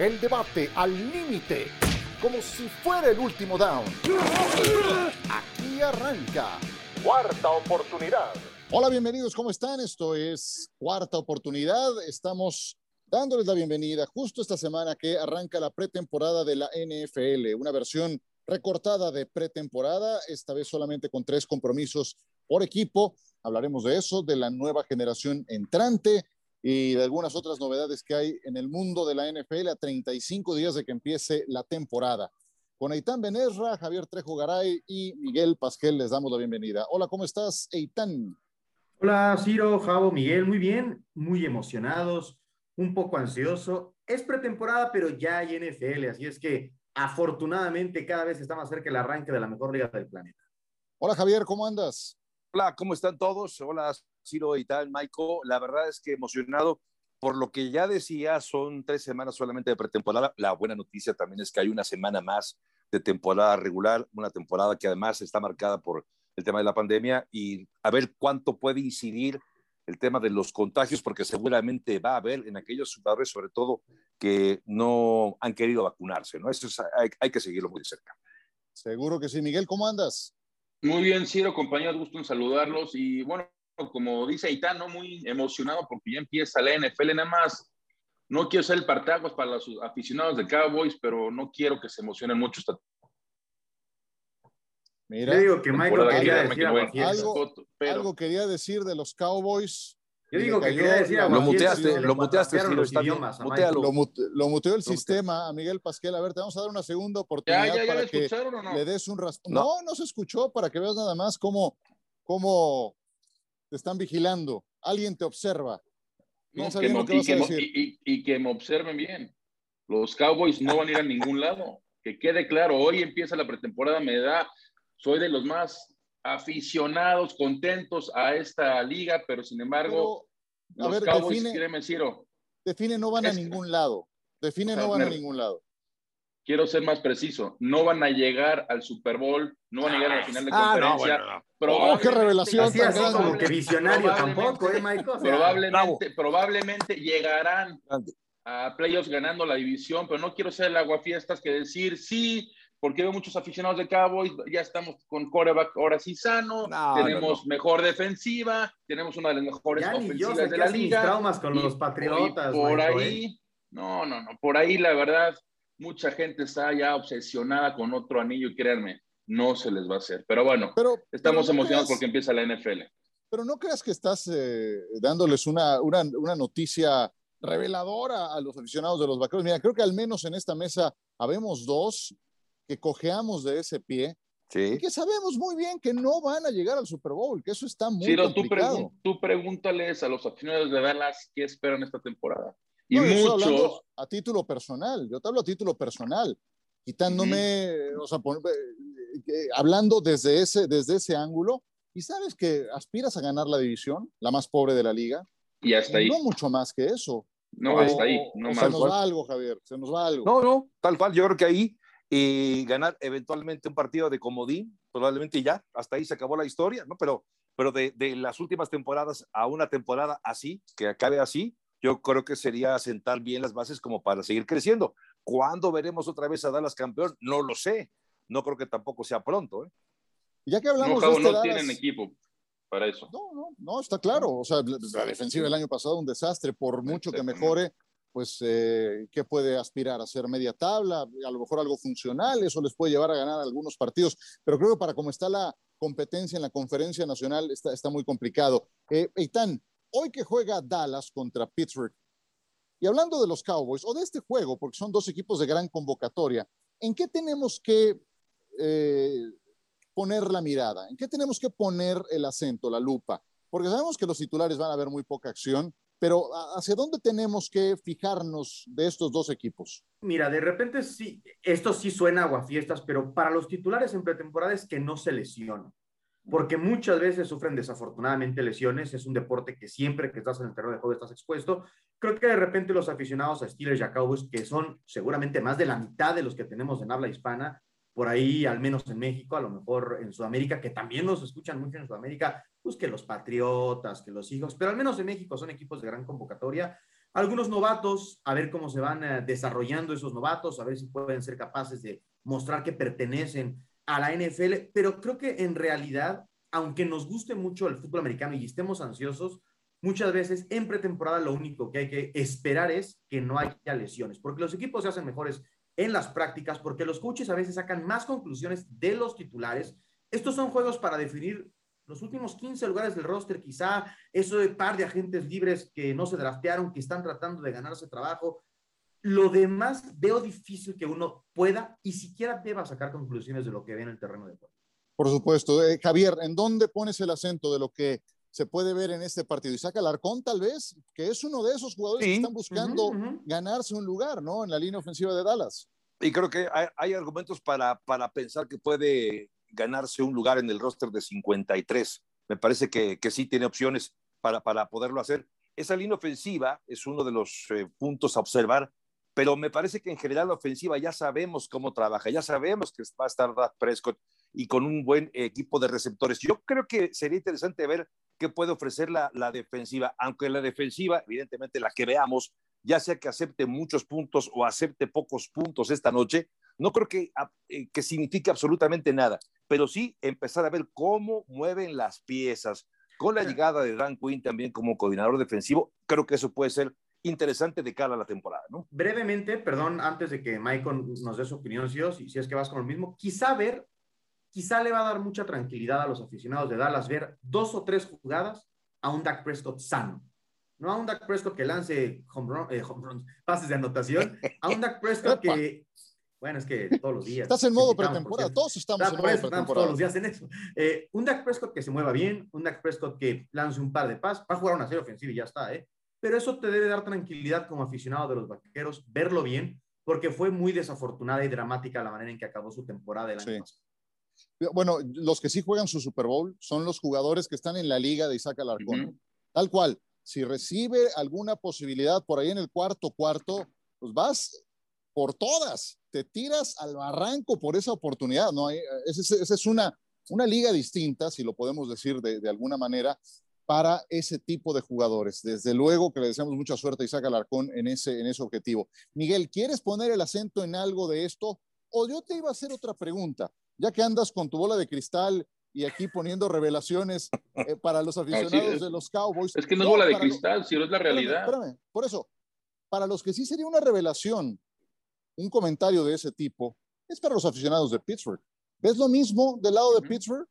El debate al límite, como si fuera el último down. Aquí arranca. Cuarta oportunidad. Hola, bienvenidos, ¿cómo están? Esto es Cuarta Oportunidad. Estamos dándoles la bienvenida justo esta semana que arranca la pretemporada de la NFL, una versión recortada de pretemporada, esta vez solamente con tres compromisos por equipo. Hablaremos de eso, de la nueva generación entrante y de algunas otras novedades que hay en el mundo de la NFL a 35 días de que empiece la temporada. Con Eitan Benesra, Javier Trejo Garay y Miguel Pasquel les damos la bienvenida. Hola, ¿cómo estás, Eitan? Hola, Ciro, Javo, Miguel, muy bien, muy emocionados, un poco ansioso. Es pretemporada, pero ya hay NFL, así es que afortunadamente cada vez está más cerca el arranque de la mejor liga del planeta. Hola, Javier, ¿cómo andas? Hola, ¿cómo están todos? Hola, Ciro y tal, Michael. La verdad es que emocionado por lo que ya decía, son tres semanas solamente de pretemporada. La buena noticia también es que hay una semana más de temporada regular, una temporada que además está marcada por el tema de la pandemia y a ver cuánto puede incidir el tema de los contagios, porque seguramente va a haber en aquellos jugadores, sobre todo, que no han querido vacunarse, ¿no? Eso hay, hay que seguirlo muy de cerca. Seguro que sí. Miguel, ¿cómo andas? Muy bien, Ciro, compañeros, gusto en saludarlos. Y bueno, como dice Aitano, muy emocionado porque ya empieza la NFL. Nada más, no quiero ser el partaguas para los aficionados de Cowboys, pero no quiero que se emocionen mucho esta Mira, Yo digo que Michael quería decir algo, pero... algo quería decir de los Cowboys. Yo digo que quería decir Lo muteaste, lo muteaste, los idiomas, lo, lo, muteó el sistema a Miguel Pasquel. A ver, te vamos a dar una segunda oportunidad ¿Ya, ya, ya para que no? le des un rastro. No. no, se escuchó para que veas nada más cómo, cómo te están vigilando. Alguien te observa. No, que no, y, que y, y, que me observen bien. Los Cowboys no van a ir a ningún lado. Que quede claro, hoy empieza la pretemporada, me da, soy de los más aficionados, contentos a esta liga, pero sin embargo, pero, los ver, Cowboys, define, Ciro, define no van a ningún lado. Define no van a ningún lado. Quiero ser más preciso, no van a llegar al Super Bowl, no van a llegar a la final de ah, conferencia. No, bueno, oh, qué revelación grande. Como que visionario tampoco, ¿eh, Michael? Probablemente, probablemente llegarán a playoffs ganando la división, pero no quiero ser el aguafiestas que decir sí, porque veo muchos aficionados de Cowboys, ya estamos con coreback ahora sí sano, no, tenemos no, mejor defensiva, tenemos una de las mejores ya ofensivas yo de la liga. traumas con y, los Patriotas. por Michael, ahí, ¿eh? no, no, no, por ahí la verdad, mucha gente está ya obsesionada con otro anillo y créanme, no se les va a hacer. Pero bueno, pero, estamos pero no emocionados creas, porque empieza la NFL. Pero no creas que estás eh, dándoles una, una, una noticia reveladora a los aficionados de los vaqueros. Mira, creo que al menos en esta mesa habemos dos que cojeamos de ese pie sí. y que sabemos muy bien que no van a llegar al Super Bowl, que eso está muy Ciro, complicado. Tú, pregun tú pregúntales a los aficionados de Dallas qué esperan esta temporada. Y no, muchos... A título personal, yo te hablo a título personal, quitándome, -huh. o sea, por, eh, hablando desde ese, desde ese ángulo, y sabes que aspiras a ganar la división, la más pobre de la liga. Y hasta ahí. No mucho más que eso. No, o, hasta ahí. No o más se nos va algo, Javier, se nos va algo. No, no, tal cual. Yo creo que ahí y ganar eventualmente un partido de comodín, probablemente ya, hasta ahí se acabó la historia, ¿no? Pero, pero de, de, las últimas temporadas a una temporada así, que acabe así, yo creo que sería sentar bien las bases como para seguir creciendo. ¿Cuándo veremos otra vez a Dallas campeón? No lo sé. No creo que tampoco sea pronto, ¿eh? Ya que hablamos no, de este no Dallas, tienen equipo para eso. No, no, no, está claro. O sea, la defensiva del año pasado un desastre, por mucho que mejore, pues, eh, ¿qué puede aspirar? ¿A ser media tabla? A lo mejor algo funcional, eso les puede llevar a ganar algunos partidos, pero creo que para cómo está la competencia en la conferencia nacional está, está muy complicado. Eh, Eitan, hoy que juega Dallas contra Pittsburgh, y hablando de los Cowboys, o de este juego, porque son dos equipos de gran convocatoria, ¿en qué tenemos que eh, poner la mirada? ¿En qué tenemos que poner el acento, la lupa? Porque sabemos que los titulares van a ver muy poca acción, pero ¿hacia dónde tenemos que fijarnos de estos dos equipos? Mira, de repente sí, esto sí suena aguafiestas, pero para los titulares en pretemporada es que no se lesionan, porque muchas veces sufren desafortunadamente lesiones, es un deporte que siempre que estás en el terreno de juego estás expuesto. Creo que de repente los aficionados a Steelers y a Cowboys, que son seguramente más de la mitad de los que tenemos en habla hispana, por ahí, al menos en México, a lo mejor en Sudamérica, que también nos escuchan mucho en Sudamérica, pues que los Patriotas, que los hijos, pero al menos en México son equipos de gran convocatoria, algunos novatos, a ver cómo se van eh, desarrollando esos novatos, a ver si pueden ser capaces de mostrar que pertenecen a la NFL, pero creo que en realidad, aunque nos guste mucho el fútbol americano y estemos ansiosos, muchas veces en pretemporada lo único que hay que esperar es que no haya lesiones, porque los equipos se hacen mejores en las prácticas, porque los coaches a veces sacan más conclusiones de los titulares. Estos son juegos para definir los últimos 15 lugares del roster, quizá eso de par de agentes libres que no se draftearon, que están tratando de ganarse trabajo. Lo demás veo difícil que uno pueda y siquiera deba sacar conclusiones de lo que ve en el terreno de juego. Por supuesto. Eh, Javier, ¿en dónde pones el acento de lo que se puede ver en este partido? Isaac Alarcón, tal vez, que es uno de esos jugadores que están buscando ganarse un lugar, ¿no? En la línea ofensiva de Dallas. Y creo que hay, hay argumentos para, para pensar que puede ganarse un lugar en el roster de 53. Me parece que, que sí tiene opciones para, para poderlo hacer. Esa línea ofensiva es uno de los eh, puntos a observar, pero me parece que en general la ofensiva ya sabemos cómo trabaja, ya sabemos que va a estar Dak Prescott y con un buen equipo de receptores. Yo creo que sería interesante ver qué puede ofrecer la, la defensiva, aunque la defensiva, evidentemente la que veamos, ya sea que acepte muchos puntos o acepte pocos puntos esta noche, no creo que, eh, que signifique absolutamente nada, pero sí empezar a ver cómo mueven las piezas. Con la llegada de Dan Quinn también como coordinador defensivo, creo que eso puede ser interesante de cara a la temporada, ¿no? Brevemente, perdón, antes de que Michael nos dé su opinión, si, si es que vas con lo mismo, quizá ver, quizá le va a dar mucha tranquilidad a los aficionados de Dallas ver dos o tres jugadas a un Dak Prescott sano no a un Dak Prescott que lance home, eh, pases de anotación, a un Dak Prescott que, bueno, es que todos los días. Estás en modo pretemporada, todos estamos en modo pretemporada. todos los días en eso. Eh, un Dak Prescott que se mueva bien, un Dak Prescott que lance un par de pases, va a jugar una serie ofensiva y ya está, ¿eh? Pero eso te debe dar tranquilidad como aficionado de los vaqueros, verlo bien, porque fue muy desafortunada y dramática la manera en que acabó su temporada el año Bueno, los que sí juegan su Super Bowl son los jugadores que están en la liga de Isaac Alarcón. Tal cual si recibe alguna posibilidad por ahí en el cuarto cuarto, pues vas por todas, te tiras al barranco por esa oportunidad, ¿no? Esa es una, una liga distinta, si lo podemos decir de, alguna manera, para ese tipo de jugadores. Desde luego que le deseamos mucha suerte a Isaac Alarcón en ese, en ese objetivo. Miguel, ¿quieres poner el acento en algo de esto? O yo te iba a hacer otra pregunta, ya que andas con tu bola de cristal y aquí poniendo revelaciones eh, para los aficionados de los Cowboys. Es que no es bola de cristal, si no es la realidad. Espérame, por eso, para los que sí sería una revelación, un comentario de ese tipo, es para los aficionados de Pittsburgh. ¿Ves lo mismo del lado de Pittsburgh?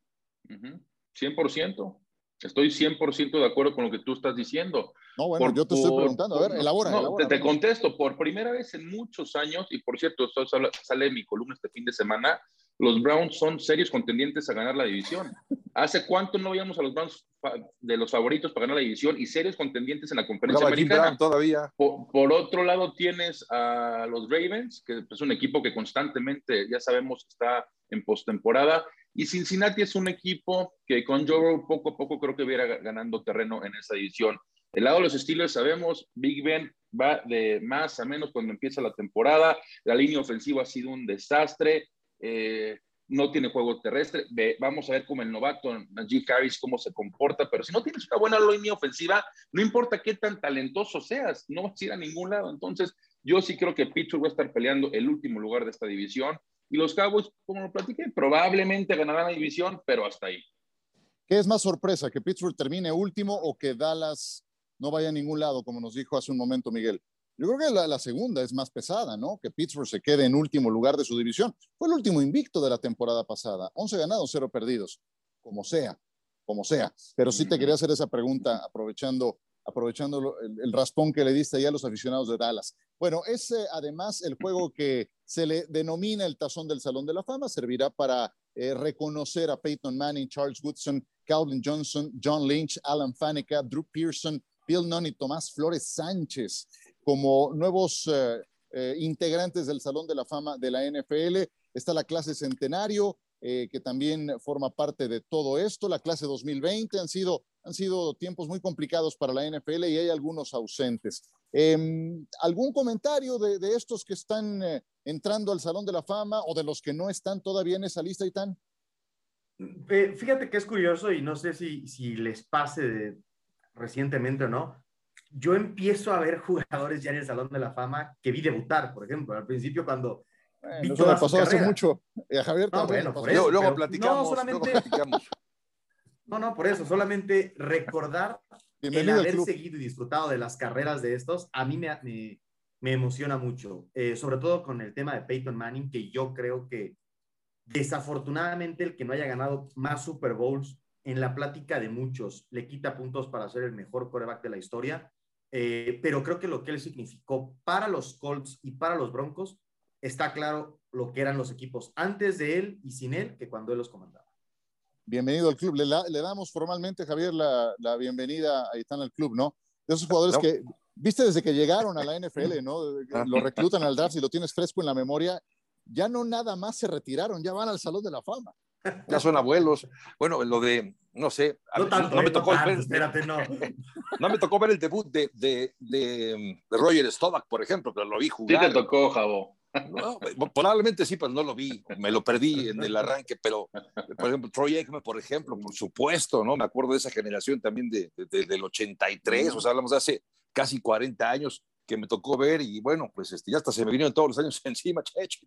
100%. Estoy 100% de acuerdo con lo que tú estás diciendo. No, bueno, yo te estoy preguntando. A ver, elabora. No, te, te, contesto. Por primera vez en muchos años, y por cierto, esto sale en mi columna este fin de semana, los Browns son serios contendientes a ganar la división. ¿Hace cuánto no veíamos a los Browns de los favoritos para ganar la división y serios contendientes en la conferencia americana? todavía. Por, otro lado tienes a los Ravens, que es un equipo que constantemente, ya sabemos, está en postemporada. Y Cincinnati es un equipo que con Joe poco a poco creo que viera ganando terreno en esa división. El lado de los Steelers sabemos, Big Ben va de más a menos cuando empieza la temporada. La línea ofensiva ha sido un desastre. Eh, no tiene juego terrestre. vamos a ver cómo el novato Najee Harris cómo se comporta, pero si no tienes una buena línea ofensiva, no importa qué tan talentoso seas, no vas a ir a ningún lado. Entonces, yo sí creo que Pittsburgh va a estar peleando el último lugar de esta división y los Cowboys, como lo platiqué, probablemente ganarán la división, pero hasta ahí. ¿Qué es más sorpresa, que Pittsburgh termine último o que Dallas no vaya a ningún lado, como nos dijo hace un momento Miguel? Yo creo que la, segunda es más pesada, ¿no? Que Pittsburgh se quede en último lugar de su división. Fue el último invicto de la temporada pasada. 11 ganados, 0 perdidos. Como sea, como sea. Pero sí te quería hacer esa pregunta aprovechando, aprovechando el, raspón que le diste ya a los aficionados de Dallas. Bueno, es además el juego que se le denomina el tazón del Salón de la Fama. Servirá para eh, reconocer a Peyton Manning, Charles Woodson, Calvin Johnson, John Lynch, Alan Faneca, Drew Pearson, Bill Nunn y Tomás Flores Sánchez como nuevos eh, eh, integrantes del Salón de la Fama de la NFL. Está la clase Centenario, que también forma parte de todo esto. La clase 2020 han sido, han sido tiempos muy complicados para la NFL y hay algunos ausentes. Em, ¿Algún comentario de, de, estos que están entrando al Salón de la Fama o de los que no están todavía en esa lista, Itán? fíjate que es curioso y no sé si, si les pase recientemente o no yo empiezo a ver jugadores ya en el Salón de la Fama que vi debutar, por ejemplo, al principio cuando... Bueno, eso me pasó hace mucho. A Javier no, bueno, por eso, luego, platicamos, no, solamente, luego platicamos. No, no, por eso, solamente recordar el haber seguido y disfrutado de las carreras de estos, a mí me, me, me emociona mucho, eh, sobre todo con el tema de Peyton Manning, que yo creo que desafortunadamente el que no haya ganado más Super Bowls en la plática de muchos le quita puntos para ser el mejor coreback de la historia, eh, pero creo que lo que él significó para los Colts y para los Broncos está claro lo que eran los equipos antes de él y sin él que cuando él los comandaba. Bienvenido al club. Le, le damos formalmente, Javier, la, la, bienvenida ahí están al club, ¿no? De esos jugadores que viste desde que llegaron a la NFL, ¿no? Lo reclutan al draft y lo tienes fresco en la memoria. Ya no nada más se retiraron, ya van al Salón de la Fama. Ya son abuelos. Bueno, lo de, no sé, no, tanto, no me tocó ver, espérate, no. no me tocó ver el debut de, de, de, Roger Staubach, por ejemplo, pero lo vi jugar. Sí te tocó, Javo. No, probablemente sí, pero no lo vi, me lo perdí en el arranque, pero por ejemplo, Troy Aikman, por ejemplo, por supuesto, ¿no? Me acuerdo de esa generación también de, de, del 83, o sea, hablamos de hace casi 40 años que me tocó ver y bueno, pues este, ya hasta se me vinieron todos los años encima, cheche.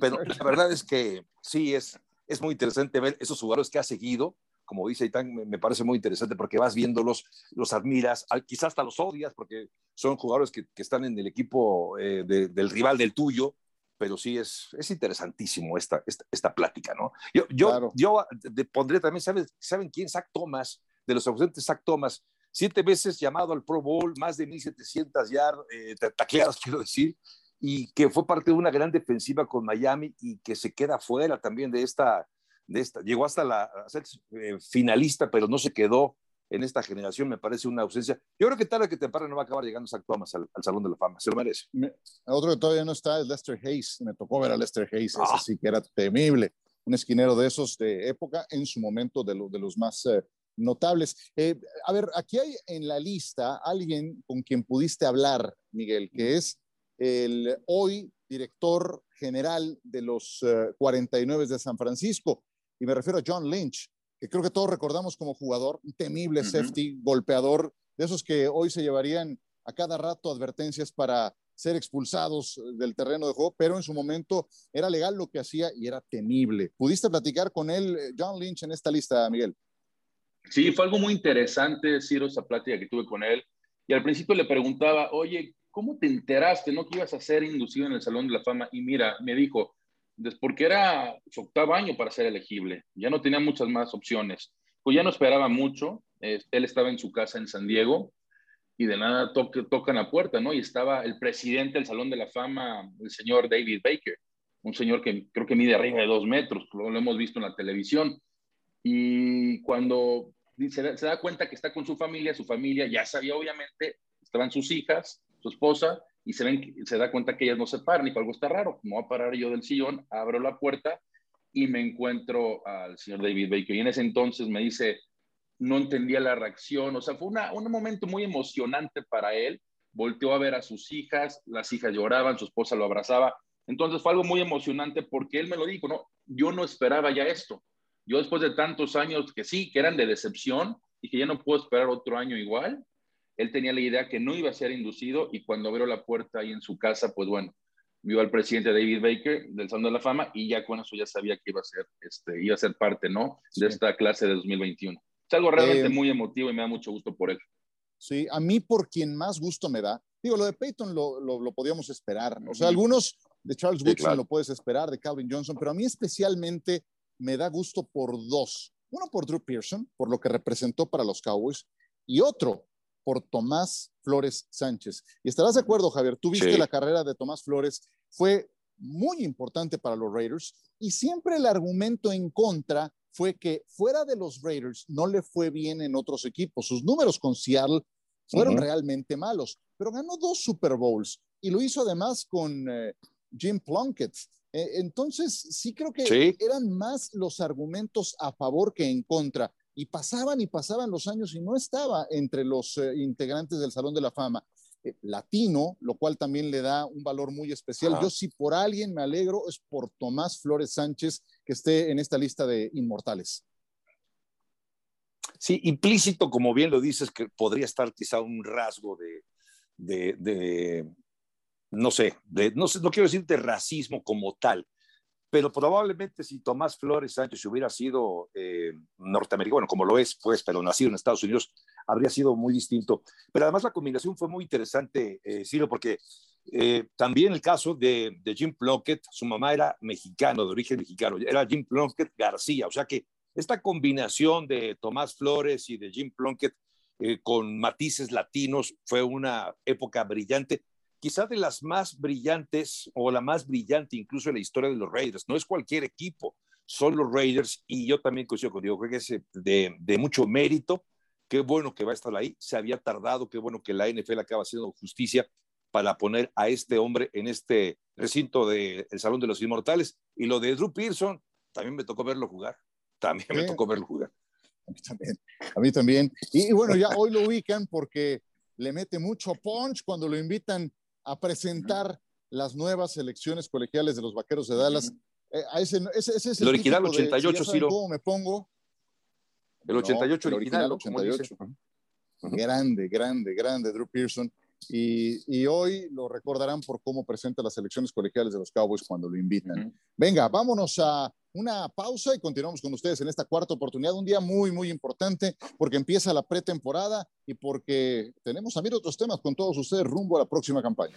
Pero la verdad es que sí, es, es muy interesante ver esos jugadores que ha seguido, como dice Itán, me, parece muy interesante porque vas viéndolos, los admiras, quizás hasta los odias porque son jugadores que, que están en el equipo eh, del rival del tuyo, pero sí es, es interesantísimo esta, esta, esta plática, ¿no? Yo, yo, yo pondré también, ¿saben, ¿saben quién? Zach Thomas, de los ausentes Zach Thomas, siete veces llamado al Pro Bowl, más de 1.700 yardas eh, tacleadas, quiero decir, y que fue parte de una gran defensiva con Miami y que se queda fuera también de esta, de esta. Llegó hasta la a ser, eh, finalista, pero no se quedó en esta generación, me parece una ausencia. Yo creo que tarde que temprano no va a acabar llegando Zach Thomas al, al, Salón de la Fama, se lo merece. Me, otro que todavía no está es Lester Hayes, me tocó ver a Lester Hayes, ah. ese sí que era temible, un esquinero de esos de época, en su momento de, lo, de los más eh, notables. Eh, a ver, aquí hay en la lista alguien con quien pudiste hablar, Miguel, que es el hoy director general de los 49 eh, de San Francisco, y me refiero a John Lynch, que creo que todos recordamos como jugador, un temible safety, golpeador, de esos que hoy se llevarían a cada rato advertencias para ser expulsados del terreno de juego, pero en su momento era legal lo que hacía y era temible. ¿Pudiste platicar con él, eh, John Lynch, en esta lista, Miguel? Sí, fue algo muy interesante, Ciro, esa plática que tuve con él. Y al principio le preguntaba, oye, ¿cómo te enteraste, no, que ibas a ser inducido en el Salón de la Fama? Y mira, me dijo, porque era su octavo año para ser elegible, ya no tenía muchas más opciones. Pues ya no esperaba mucho, él estaba en su casa en San Diego y de nada tocan la puerta, ¿no? Y estaba el presidente del Salón de la Fama, el señor David Baker, un señor que creo que mide arriba de dos metros, lo hemos visto en la televisión. Y cuando se da, se da, cuenta que está con su familia, su familia ya sabía obviamente, estaban sus hijas, su esposa, y se, da cuenta que ellas no se paran y algo está raro, como voy a parar yo del sillón, abro la puerta y me encuentro al señor David Baker. Y en ese entonces me dice, no entendía la reacción, o sea, fue una, un momento muy emocionante para él. Volteó a ver a sus hijas, las hijas lloraban, su esposa lo abrazaba. Entonces fue algo muy emocionante porque él me lo dijo, no, yo no esperaba ya esto. Yo después de tantos años que sí, que eran de decepción, y que ya no puedo esperar otro año igual, él tenía la idea que no iba a ser inducido y cuando abrió la puerta ahí en su casa, pues bueno, vio al presidente David Baker del Salón de la Fama y ya con eso ya sabía que iba a ser, este, iba a ser parte, ¿no? De esta clase de 2021. Es algo realmente eh, muy emotivo y me da mucho gusto por él. Sí, a mí por quien más gusto me da, digo, lo de Peyton lo, lo, podíamos esperar, o sea, algunos de Charles Woodson lo puedes esperar, de Calvin Johnson, pero a mí especialmente me da gusto por dos. Uno por Drew Pearson, por lo que representó para los Cowboys, y otro por Tomás Flores Sánchez. Y estarás de acuerdo, Javier, tú viste la carrera de Tomás Flores, fue muy importante para los Raiders y siempre el argumento en contra fue que fuera de los Raiders no le fue bien en otros equipos. Sus números con Seattle fueron realmente malos, pero ganó dos Super Bowls y lo hizo además con eh, Jim Plunkett. Eh, entonces, sí creo que eran más los argumentos a favor que en contra. Y pasaban y pasaban los años y no estaba entre los eh, integrantes del Salón de la Fama. Eh, latino, lo cual también le da un valor muy especial. Yo si por alguien me alegro es por Tomás Flores Sánchez, que esté en esta lista de inmortales. Sí, implícito, como bien lo dices, que podría estar quizá un rasgo de, de, no sé, de, no sé, no quiero decir de racismo como tal, pero probablemente si Tomás Flores Sánchez hubiera sido eh, norteamericano, como lo es, pues, pero nacido en Estados Unidos, habría sido muy distinto. Pero además la combinación fue muy interesante, eh, Ciro, porque eh, también el caso de, de, Jim Plunkett, su mamá era mexicano, de origen mexicano, era Jim Plunkett García, o sea que esta combinación de Tomás Flores y de Jim Plunkett eh, con matices latinos fue una época brillante, quizá de las más brillantes o la más brillante incluso en la historia de los Raiders. No es cualquier equipo, son los Raiders y yo también coincido contigo, creo que es de, de mucho mérito. Qué bueno que va a estar ahí. Se había tardado, qué bueno que la NFL acaba haciendo justicia para poner a este hombre en este recinto del Salón de los Inmortales. Y lo de Drew Pearson, también me tocó verlo jugar. También me tocó verlo jugar. A mí también. A mí también. Y, bueno, ya hoy lo ubican porque le mete mucho punch cuando lo invitan a presentar las nuevas elecciones colegiales de los Vaqueros de Dallas. Eh, ese, ese, ese, es el, original 88, si ¿Cómo me pongo? El 88 original, 88. Grande, grande, grande, Drew Pearson. Y, hoy lo recordarán por cómo presenta las elecciones colegiales de los Cowboys cuando lo invitan. Venga, vámonos a una pausa y continuamos con ustedes en esta cuarta oportunidad. Un día muy, muy importante porque empieza la pretemporada y porque tenemos a otros temas con todos ustedes rumbo a la próxima campaña.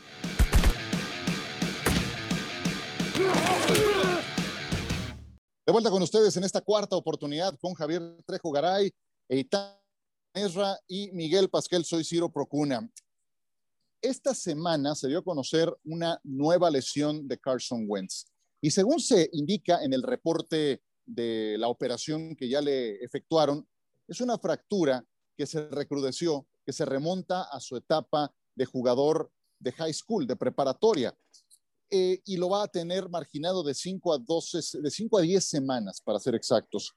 De vuelta con ustedes en esta cuarta oportunidad con Javier Trejo Garay, Eitan Ezra y Miguel Pasquel. Soy Ciro Procuna. Esta semana se dio a conocer una nueva lesión de Carson Wentz. Y según se indica en el reporte de la operación que ya le efectuaron, es una fractura que se recrudeció, que se remonta a su etapa de jugador de high school, de preparatoria. Eh, y lo va a tener marginado de 5 a 12, de 5 a 10 semanas, para ser exactos.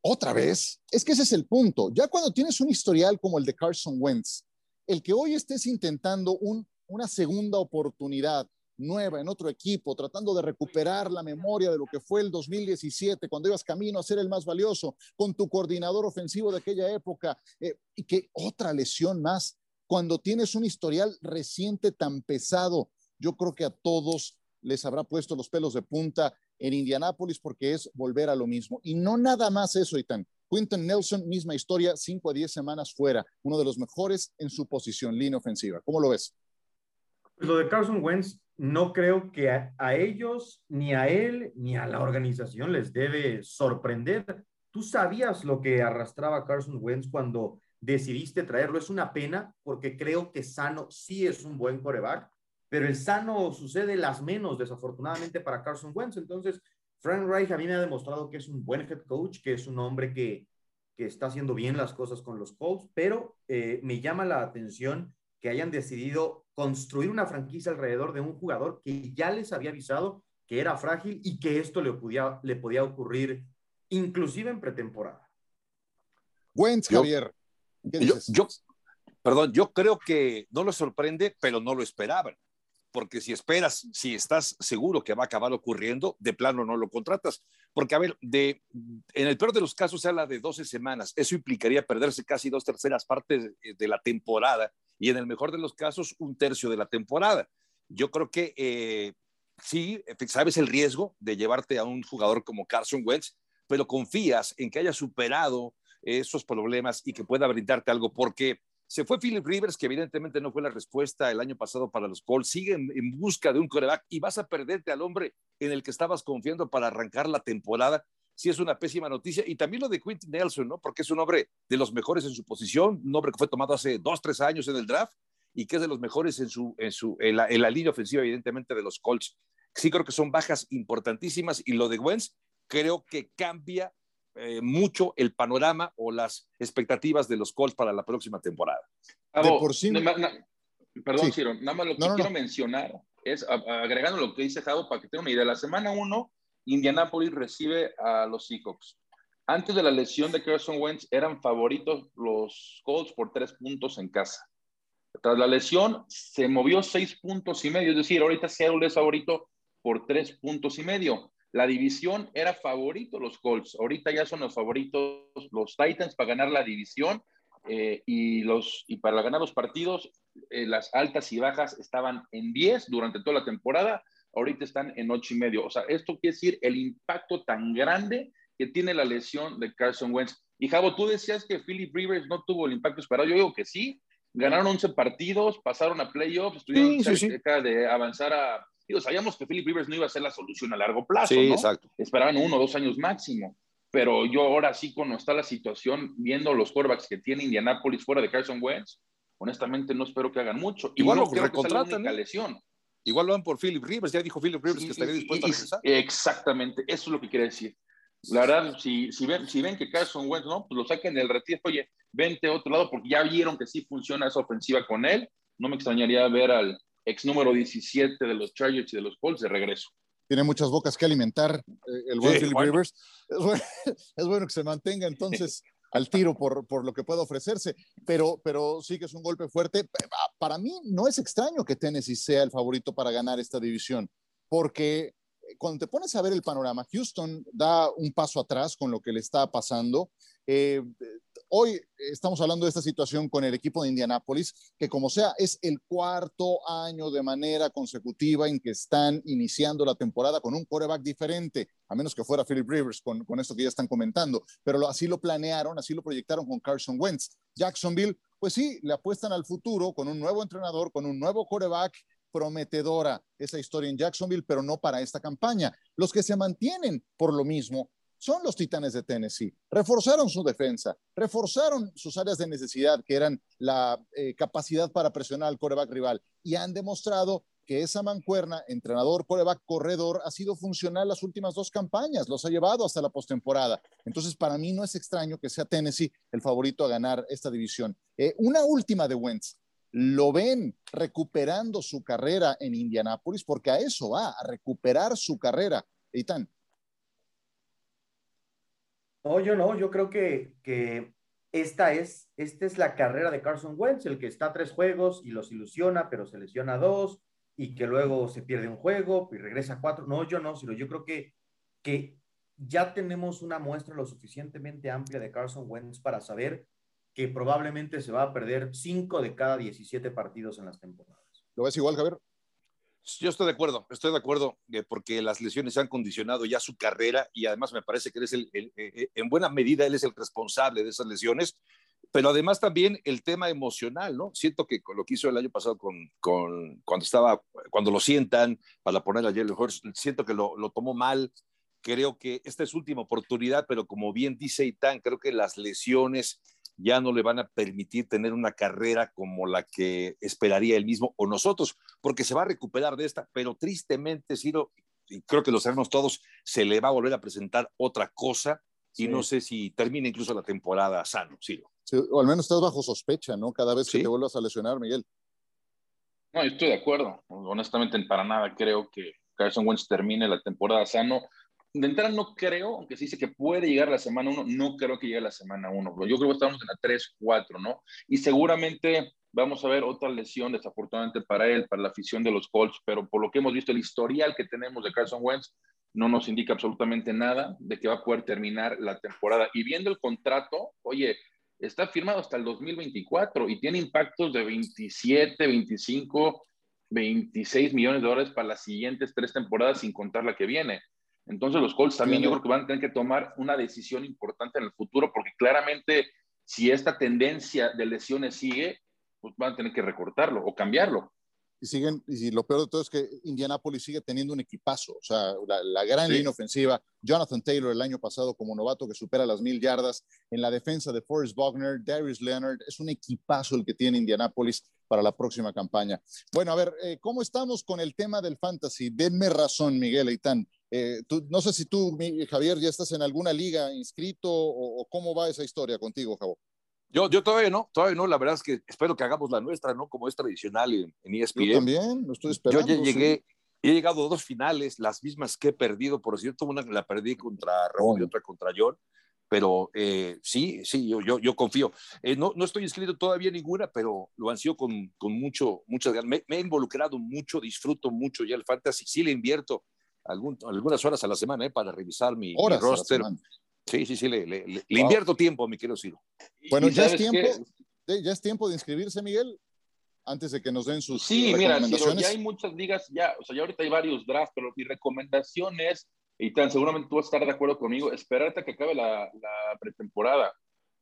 Otra vez, es que ese es el punto. Ya cuando tienes un historial como el de Carson Wentz, el que hoy estés intentando una segunda oportunidad nueva en otro equipo, tratando de recuperar la memoria de lo que fue el 2017, cuando ibas camino a ser el más valioso, con tu coordinador ofensivo de aquella época, eh, y que otra lesión más, cuando tienes un historial reciente tan pesado, yo creo que a todos les habrá puesto los pelos de punta en Indianápolis porque es volver a lo mismo. Y no nada más eso, Itán. Quinton Nelson, misma historia, 5 a 10 semanas fuera, uno de los mejores en su posición, línea ofensiva. ¿Cómo lo ves? Lo de Carson Wentz, no creo que a, ellos, ni a él, ni a la organización les debe sorprender. Tú sabías lo que arrastraba Carson Wentz cuando decidiste traerlo. Es una pena porque creo que Sano sí es un buen coreback, pero el Sano sucede las menos, desafortunadamente, para Carson Wentz. Entonces, Frank Reich a mí me ha demostrado que es un buen head coach, que es un hombre que, está haciendo bien las cosas con los Colts, pero eh, me llama la atención que hayan decidido construir una franquicia alrededor de un jugador que ya les había avisado que era frágil y que esto le podía, le podía ocurrir inclusive en pretemporada. Wentz, Javier. yo, perdón, yo creo que no lo sorprende, pero no lo esperaban porque si esperas, si estás seguro que va a acabar ocurriendo, de plano no lo contratas. Porque, a ver, de, en el peor de los casos se habla de 12 semanas. Eso implicaría perderse casi dos terceras partes de, la temporada y en el mejor de los casos un tercio de la temporada. Yo creo que eh, sí, sabes el riesgo de llevarte a un jugador como Carson Wentz, pero confías en que haya superado esos problemas y que pueda brindarte algo, porque se fue Philip Rivers, que evidentemente no fue la respuesta el año pasado para los Colts. Sigue en, busca de un coreback y vas a perderte al hombre en el que estabas confiando para arrancar la temporada. Sí es una pésima noticia. Y también lo de Quentin Nelson, ¿no? Porque es un hombre de los mejores en su posición, un hombre que fue tomado hace dos, tres años en el draft y que es de los mejores en, su, en, su, en, la, en la línea ofensiva, evidentemente, de los Colts. Sí creo que son bajas importantísimas. Y lo de Wentz creo que cambia eh, mucho el panorama o las expectativas de los Colts para la próxima temporada. por perdón, Ciro, nada más lo que quiero mencionar es, agregando lo que dice Javo, para que tenga una idea, la semana 1, Indianapolis recibe a los Seahawks. Antes de la lesión de Carson Wentz, eran favoritos los Colts por tres puntos en casa. Tras la lesión, se movió seis puntos y medio, es decir, ahorita Seattle es favorito por tres puntos y medio. la división era favorito los Colts. Ahorita ya son los favoritos los Titans para ganar la división eh, y, los, y para ganar los partidos, eh, las altas y bajas estaban en 10 durante toda la temporada, ahorita están en 8 y medio. O sea, esto quiere decir el impacto tan grande que tiene la lesión de Carson Wentz. Y Javo, tú decías que Philip Rivers no tuvo el impacto esperado. Yo digo que sí. Ganaron 11 partidos, pasaron a playoffs, estuvieron cerca de avanzar a. Digo, sabíamos que Philip Rivers no iba a ser la solución a largo plazo. Sí, exacto. Esperaban uno o dos años máximo pero yo ahora sí, cuando está la situación, viendo los quarterbacks que tiene Indianapolis fuera de Carson Wentz, honestamente no espero que hagan mucho. Igual no lo recontratan. ¿eh? lesión. Igual lo van por Philip Rivers, ya dijo Philip Rivers que estaría dispuesto a regresar. Exactamente, eso es lo que quiere decir. La verdad, si, si, ven, si ven que Carson Wentz, no, pues lo saquen del retiro, oye, vente a otro lado, porque ya vieron que sí funciona esa ofensiva con él. No me extrañaría ver al ex número 17 de los Chargers y de los Colts de regreso tiene muchas bocas que alimentar eh, el buen Philip Rivers. Es bueno, que se mantenga entonces al tiro por, por lo que pueda ofrecerse, pero, pero sí que es un golpe fuerte. Para mí no es extraño que Tennessee sea el favorito para ganar esta división, porque cuando te pones a ver el panorama, Houston da un paso atrás con lo que le está pasando. Eh, hoy estamos hablando de esta situación con el equipo de Indianápolis, que como sea, es el cuarto año de manera consecutiva en que están iniciando la temporada con un quarterback diferente, a menos que fuera Philip Rivers con, con esto que ya están comentando, pero así lo planearon, así lo proyectaron con Carson Wentz. Jacksonville, pues sí, le apuestan al futuro con un nuevo entrenador, con un nuevo quarterback prometedora esa historia en Jacksonville, pero no para esta campaña. Los que se mantienen por lo mismo son los Titanes de Tennessee. Reforzaron su defensa, reforzaron sus áreas de necesidad, que eran la eh, capacidad para presionar al coreback rival, y han demostrado que esa mancuerna, entrenador, coreback, corredor, ha sido funcional las últimas dos campañas, los ha llevado hasta la postemporada. Entonces, para mí no es extraño que sea Tennessee el favorito a ganar esta división. Eh, una última de Wentz. ¿Lo ven recuperando su carrera en Indianápolis? Porque a eso va, a recuperar su carrera. Eitan. No, yo no, yo creo que, que esta, es, esta es la carrera de Carson Wentz, el que está a tres juegos y los ilusiona, pero se lesiona dos y que luego se pierde un juego y regresa a cuatro. No, yo no, sino yo creo que, que ya tenemos una muestra lo suficientemente amplia de Carson Wentz para saber que probablemente se va a perder cinco de cada 17 partidos en las temporadas. ¿Lo ves igual, Javier? Yo estoy de acuerdo, estoy de acuerdo, eh, porque las lesiones han condicionado ya su carrera y además me parece que el, eh, eh, en buena medida él es el responsable de esas lesiones, pero además también el tema emocional, ¿no? Siento que con lo que hizo el año pasado con, con cuando estaba, cuando lo sientan para poner a Jalen Hurts, siento que lo, lo tomó mal, creo que esta es su última oportunidad, pero como bien dice Itán, creo que las lesiones ya no le van a permitir tener una carrera como la que esperaría él mismo o nosotros, porque se va a recuperar de esta, pero tristemente, Ciro, y creo que lo sabemos todos, se le va a volver a presentar otra cosa y no sé si termina incluso la temporada sano, Ciro. o al menos estás bajo sospecha, ¿no? Cada vez que te vuelvas a lesionar, Miguel. No, estoy de acuerdo. Honestamente, para nada creo que Carson Wentz termine la temporada sano de entrada no creo, aunque se dice que puede llegar la semana 1, no creo que llegue la semana 1. Yo creo que estamos en la 3, 4, ¿no? Y seguramente vamos a ver otra lesión, desafortunadamente para él, para la afición de los Colts, pero por lo que hemos visto, el historial que tenemos de Carson Wentz no nos indica absolutamente nada de que va a poder terminar la temporada. Y viendo el contrato, oye, está firmado hasta el 2024 y tiene impactos de 27, 25, 26 millones de dólares para las siguientes tres temporadas, sin contar la que viene. Entonces los Colts también yo creo que van a tener que tomar una decisión importante en el futuro porque claramente si esta tendencia de lesiones sigue, pues van a tener que recortarlo o cambiarlo. Y siguen, y lo peor de todo es que Indianapolis sigue teniendo un equipazo, o sea, la, gran línea ofensiva, Jonathan Taylor el año pasado como novato que supera las mil yardas, en la defensa de Forrest Wagner, Darius Leonard, es un equipazo el que tiene Indianapolis para la próxima campaña. Bueno, a ver, eh, ¿cómo estamos con el tema del fantasy? Denme razón, Miguel Aitán. Eh, no sé si tú, Javier, ya estás en alguna liga inscrito o, cómo va esa historia contigo, Javo. Yo, yo todavía no, todavía no. La verdad es que espero que hagamos la nuestra, ¿no? Como es tradicional en, en ESPN. Yo también, lo estoy esperando. Yo ya llegué, he llegado a dos finales, las mismas que he perdido. Por cierto, una la perdí contra Raúl y otra contra John. Pero eh, sí, sí, yo, yo, yo confío. Eh, no, no estoy inscrito todavía ninguna, pero lo ansío con, con mucho, muchas ganas. Me, me, he involucrado mucho, disfruto mucho ya el fantasy. Sí le invierto algunas horas a la semana ¿eh? para revisar mi, roster. Sí, sí, sí, le, le, invierto tiempo, mi querido Ciro. Bueno, ya es tiempo, ya es tiempo de inscribirse, Miguel, antes de que nos den sus Sí, mira, Ciro, ya hay muchas ligas, ya, o sea, ya ahorita hay varios drafts, pero mi recomendación es, y tan seguramente tú vas a estar de acuerdo conmigo, esperarte a que acabe la, la pretemporada.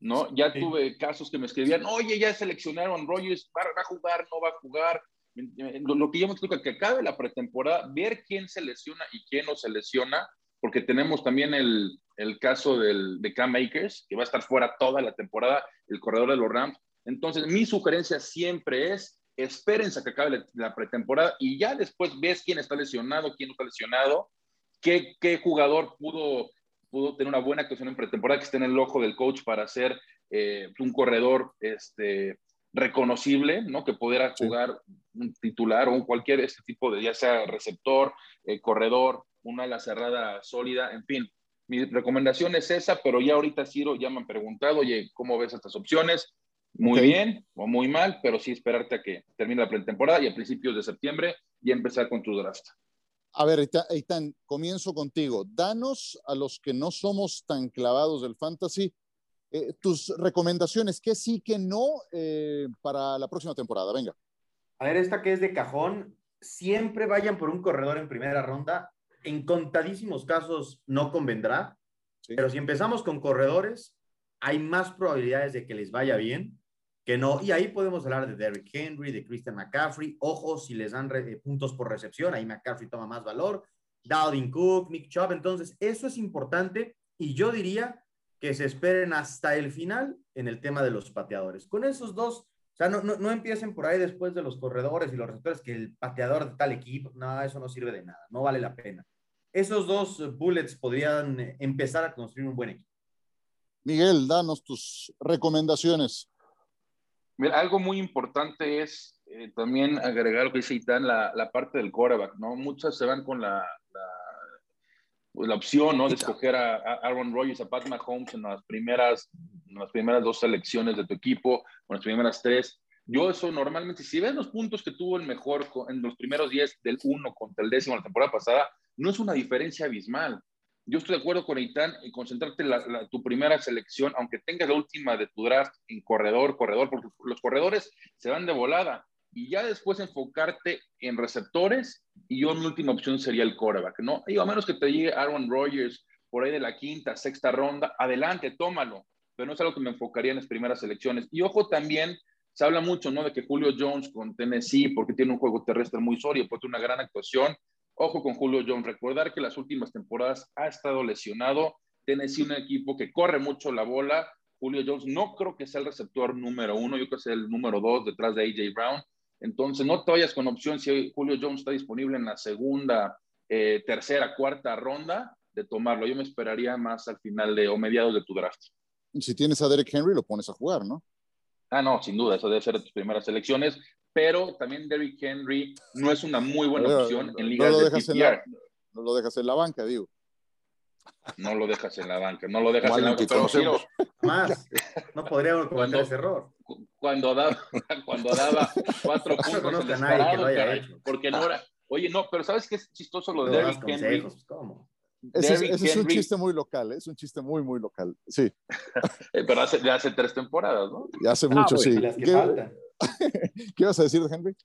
¿no? Ya tuve casos que me escribían, oye, ya seleccionaron Rogers, ¿va, a jugar, no va a jugar? Lo, que yo me explico es que acabe la pretemporada, ver quién se lesiona y quién no se lesiona, porque tenemos también el, el caso del, de Cam Makers, que va a estar fuera toda la temporada, el corredor de los Rams. Entonces, mi sugerencia siempre es, espérense a que acabe la, pretemporada y ya después ves quién está lesionado, quién no está lesionado, qué, qué jugador pudo pudo tener una buena actuación en pretemporada, que esté en el ojo del coach para ser eh, un corredor este, reconocible, ¿no? Que pudiera jugar un titular o un cualquier este tipo de, ya sea receptor, eh, corredor, una ala cerrada sólida, en fin. Mi recomendación es esa, pero ya ahorita Ciro ya me han preguntado, oye, ¿cómo ves estas opciones? Muy bien o muy mal, pero sí esperarte a que termine la pretemporada y a principios de septiembre y empezar con tu draft. A ver, Eitan, comienzo contigo. Danos a los que no somos tan clavados del fantasy eh, tus recomendaciones, qué sí, qué no eh, para la próxima temporada. Venga. A ver, esta que es de cajón, siempre vayan por un corredor en primera ronda. En contadísimos casos no convendrá, pero si empezamos con corredores, hay más probabilidades de que les vaya bien que no. Y ahí podemos hablar de Derrick Henry, de Christian McCaffrey. Ojo, si les dan eh, puntos por recepción, ahí McCaffrey toma más valor. Dalvin Cook, Nick Chubb. Entonces, eso es importante. Y yo diría que se esperen hasta el final en el tema de los pateadores. Con esos dos, o sea, no, no, no empiecen por ahí después de los corredores y los receptores que el pateador de tal equipo, no, eso no sirve de nada, no vale la pena. Esos dos bullets podrían eh, empezar a construir un buen equipo. Miguel, danos tus recomendaciones Mira, algo muy importante es eh, también agregar lo que dice Itán, la, la, parte del quarterback, ¿no? Muchas se van con la, la, pues, la opción, ¿no? De escoger a, Aaron Rodgers, a Pat Mahomes en las primeras, en las primeras dos selecciones de tu equipo, o en las primeras tres. Yo eso normalmente, si ves los puntos que tuvo el mejor en los primeros 10 del 1 contra el décimo la temporada pasada, no es una diferencia abismal yo estoy de acuerdo con Itán en concentrarte en tu primera selección, aunque tengas la última de tu draft en corredor, corredor, porque los corredores se van de volada. Y ya después enfocarte en receptores y yo última opción sería el quarterback, ¿no? Y a menos que te llegue Aaron Rodgers por ahí de la quinta, sexta ronda, adelante, tómalo. Pero no es algo que me enfocaría en las primeras selecciones. Y ojo también, se habla mucho, ¿no? De que Julio Jones con Tennessee, porque tiene un juego terrestre muy sólido, tener una gran actuación, Ojo con Julio Jones, recordar que las últimas temporadas ha estado lesionado. Tennessee un equipo que corre mucho la bola. Julio Jones no creo que sea el receptor número uno, yo creo que sea el número dos detrás de AJ Brown. Entonces no te vayas con opción si Julio Jones está disponible en la segunda, eh, tercera, cuarta ronda de tomarlo. Yo me esperaría más al final de o mediados de tu draft. Si tienes a Derek Henry, lo pones a jugar, ¿no? Ah, no, sin duda, eso debe ser de tus primeras selecciones pero también Derrick Henry no es una muy buena opción en ligas de PPR. no lo dejas en la banca, digo. No lo dejas en la banca, no lo dejas en la banca. Pero, más, no podría cometer ese error. Cuando daba, cuando daba cuatro puntos en el porque no era. Oye, no, pero ¿sabes qué es chistoso lo de Derrick Henry? ¿Cómo? Ese, es un chiste muy local, ¿eh? es un chiste muy, muy local, sí. Eh, pero hace, ya hace tres temporadas, ¿no? Ya hace mucho, ah, sí. ¿Qué vas a decir de Henry?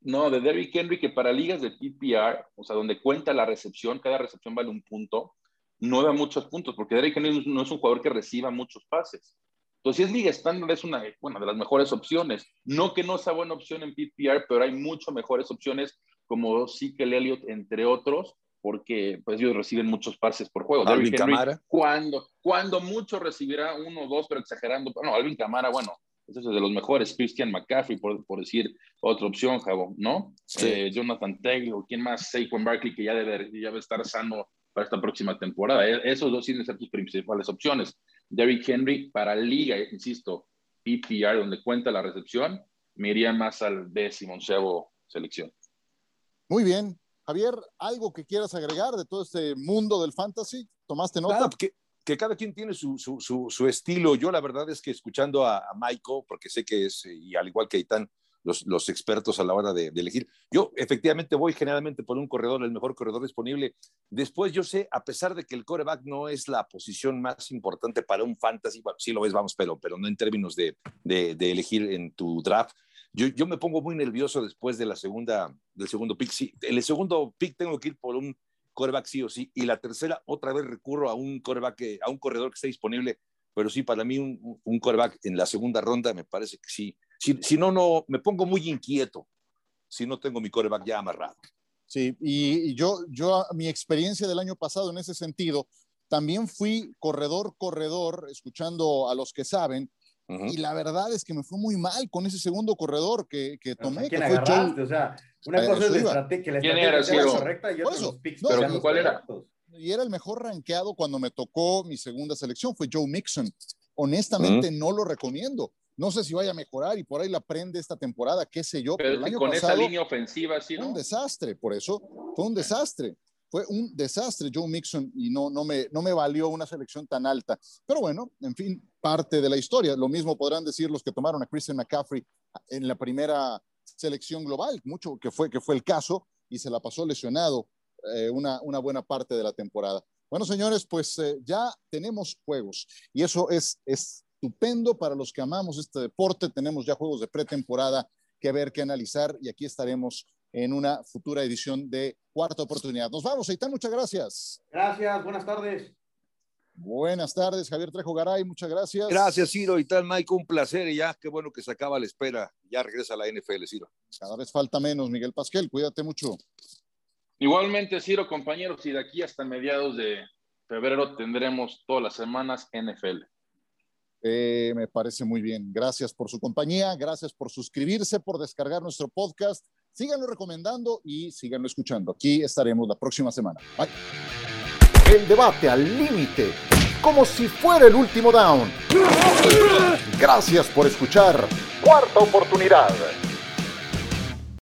No, de Derrick Henry, que para ligas de PPR, o sea, donde cuenta la recepción, cada recepción vale un punto, no da muchos puntos, porque Derrick Henry no es un jugador que reciba muchos pases. Entonces, si es liga estándar, es una bueno, de las mejores opciones. No que no sea buena opción en PPR, pero hay mucho mejores opciones como Sikel Elliott, entre otros, porque pues ellos reciben muchos pases por juego. Alvin Camara. Cuando, cuando mucho recibirá uno o dos, pero exagerando. No, Alvin Camara, bueno, ese es de los mejores, Christian McCaffrey, por, por decir otra opción, Javo, ¿no? Eh, Jonathan Taylor, ¿quién más? Saquon Barkley, que ya debe, ya debe estar sano para esta próxima temporada. E, esos dos tienen ser tus principales opciones. Derrick Henry para liga, insisto, PPR, donde cuenta la recepción, me iría más al décimo, onceavo selección. Muy bien. Javier, ¿algo que quieras agregar de todo este mundo del fantasy? ¿Tomaste nota? que cada quien tiene su, su, su, estilo. Yo la verdad es que escuchando a, a, Michael, porque sé que es, y al igual que Aitán, los, expertos a la hora de, elegir. Yo efectivamente voy generalmente por un corredor, el mejor corredor disponible. Después yo sé, a pesar de que el coreback no es la posición más importante para un fantasy, sí lo ves, vamos, pero, pero no en términos de, de, elegir en tu draft. Yo, yo, me pongo muy nervioso después de la segunda, del segundo pick. Sí, en el segundo pick tengo que ir por un coreback sí o sí. Y la tercera, otra vez recurro a un coreback, a un corredor que esté disponible. Pero sí, para mí un, un coreback en la segunda ronda me parece que sí, si, no, no, me pongo muy inquieto si no tengo mi coreback ya amarrado. Sí, y, yo, yo, mi experiencia del año pasado en ese sentido, también fui corredor, corredor, escuchando a los que saben, y la verdad es que me fue muy mal con ese segundo corredor que, que tomé. ¿Quién agarraste? O sea, una cosa es la estrategia, que la estrategia era, correcta y otra los picks. pero ¿cuál era? Y era el mejor rankeado cuando me tocó mi segunda selección, fue Joe Mixon. Honestamente, no lo recomiendo. No sé si vaya a mejorar y por ahí la prende esta temporada, qué sé yo. Pero, con esa línea ofensiva, sí, ¿no? Un desastre, por eso fue un desastre. Fue un desastre Joe Mixon y no, no, me, no me valió una selección tan alta. Pero bueno, en fin, parte de la historia. Lo mismo podrán decir los que tomaron a Christian McCaffrey en la primera selección global, mucho que fue, que fue el caso, y se la pasó lesionado eh, una, una buena parte de la temporada. Bueno, señores, pues eh, ya tenemos juegos y eso es, es estupendo para los que amamos este deporte. Tenemos ya juegos de pretemporada que ver, que analizar y aquí estaremos en una futura edición de Cuarta Oportunidad. Nos vamos, Aitán, muchas gracias. Gracias, buenas tardes. Buenas tardes, Javier Trejo Garay, muchas gracias. Gracias, Ciro y tal, Mike, un placer y ya, qué bueno que se acaba la espera, ya regresa a la NFL, Ciro. Cada vez falta menos, Miguel Pasquel, cuídate mucho. Igualmente, Ciro, compañeros, y de aquí hasta mediados de febrero tendremos todas las semanas NFL. Eh, me parece muy bien. Gracias por su compañía, gracias por suscribirse, por descargar nuestro podcast. Síganlo recomendando y síganlo escuchando. Aquí estaremos la próxima semana. Bye. El debate al límite, como si fuera el último down. Gracias por escuchar. Cuarta oportunidad.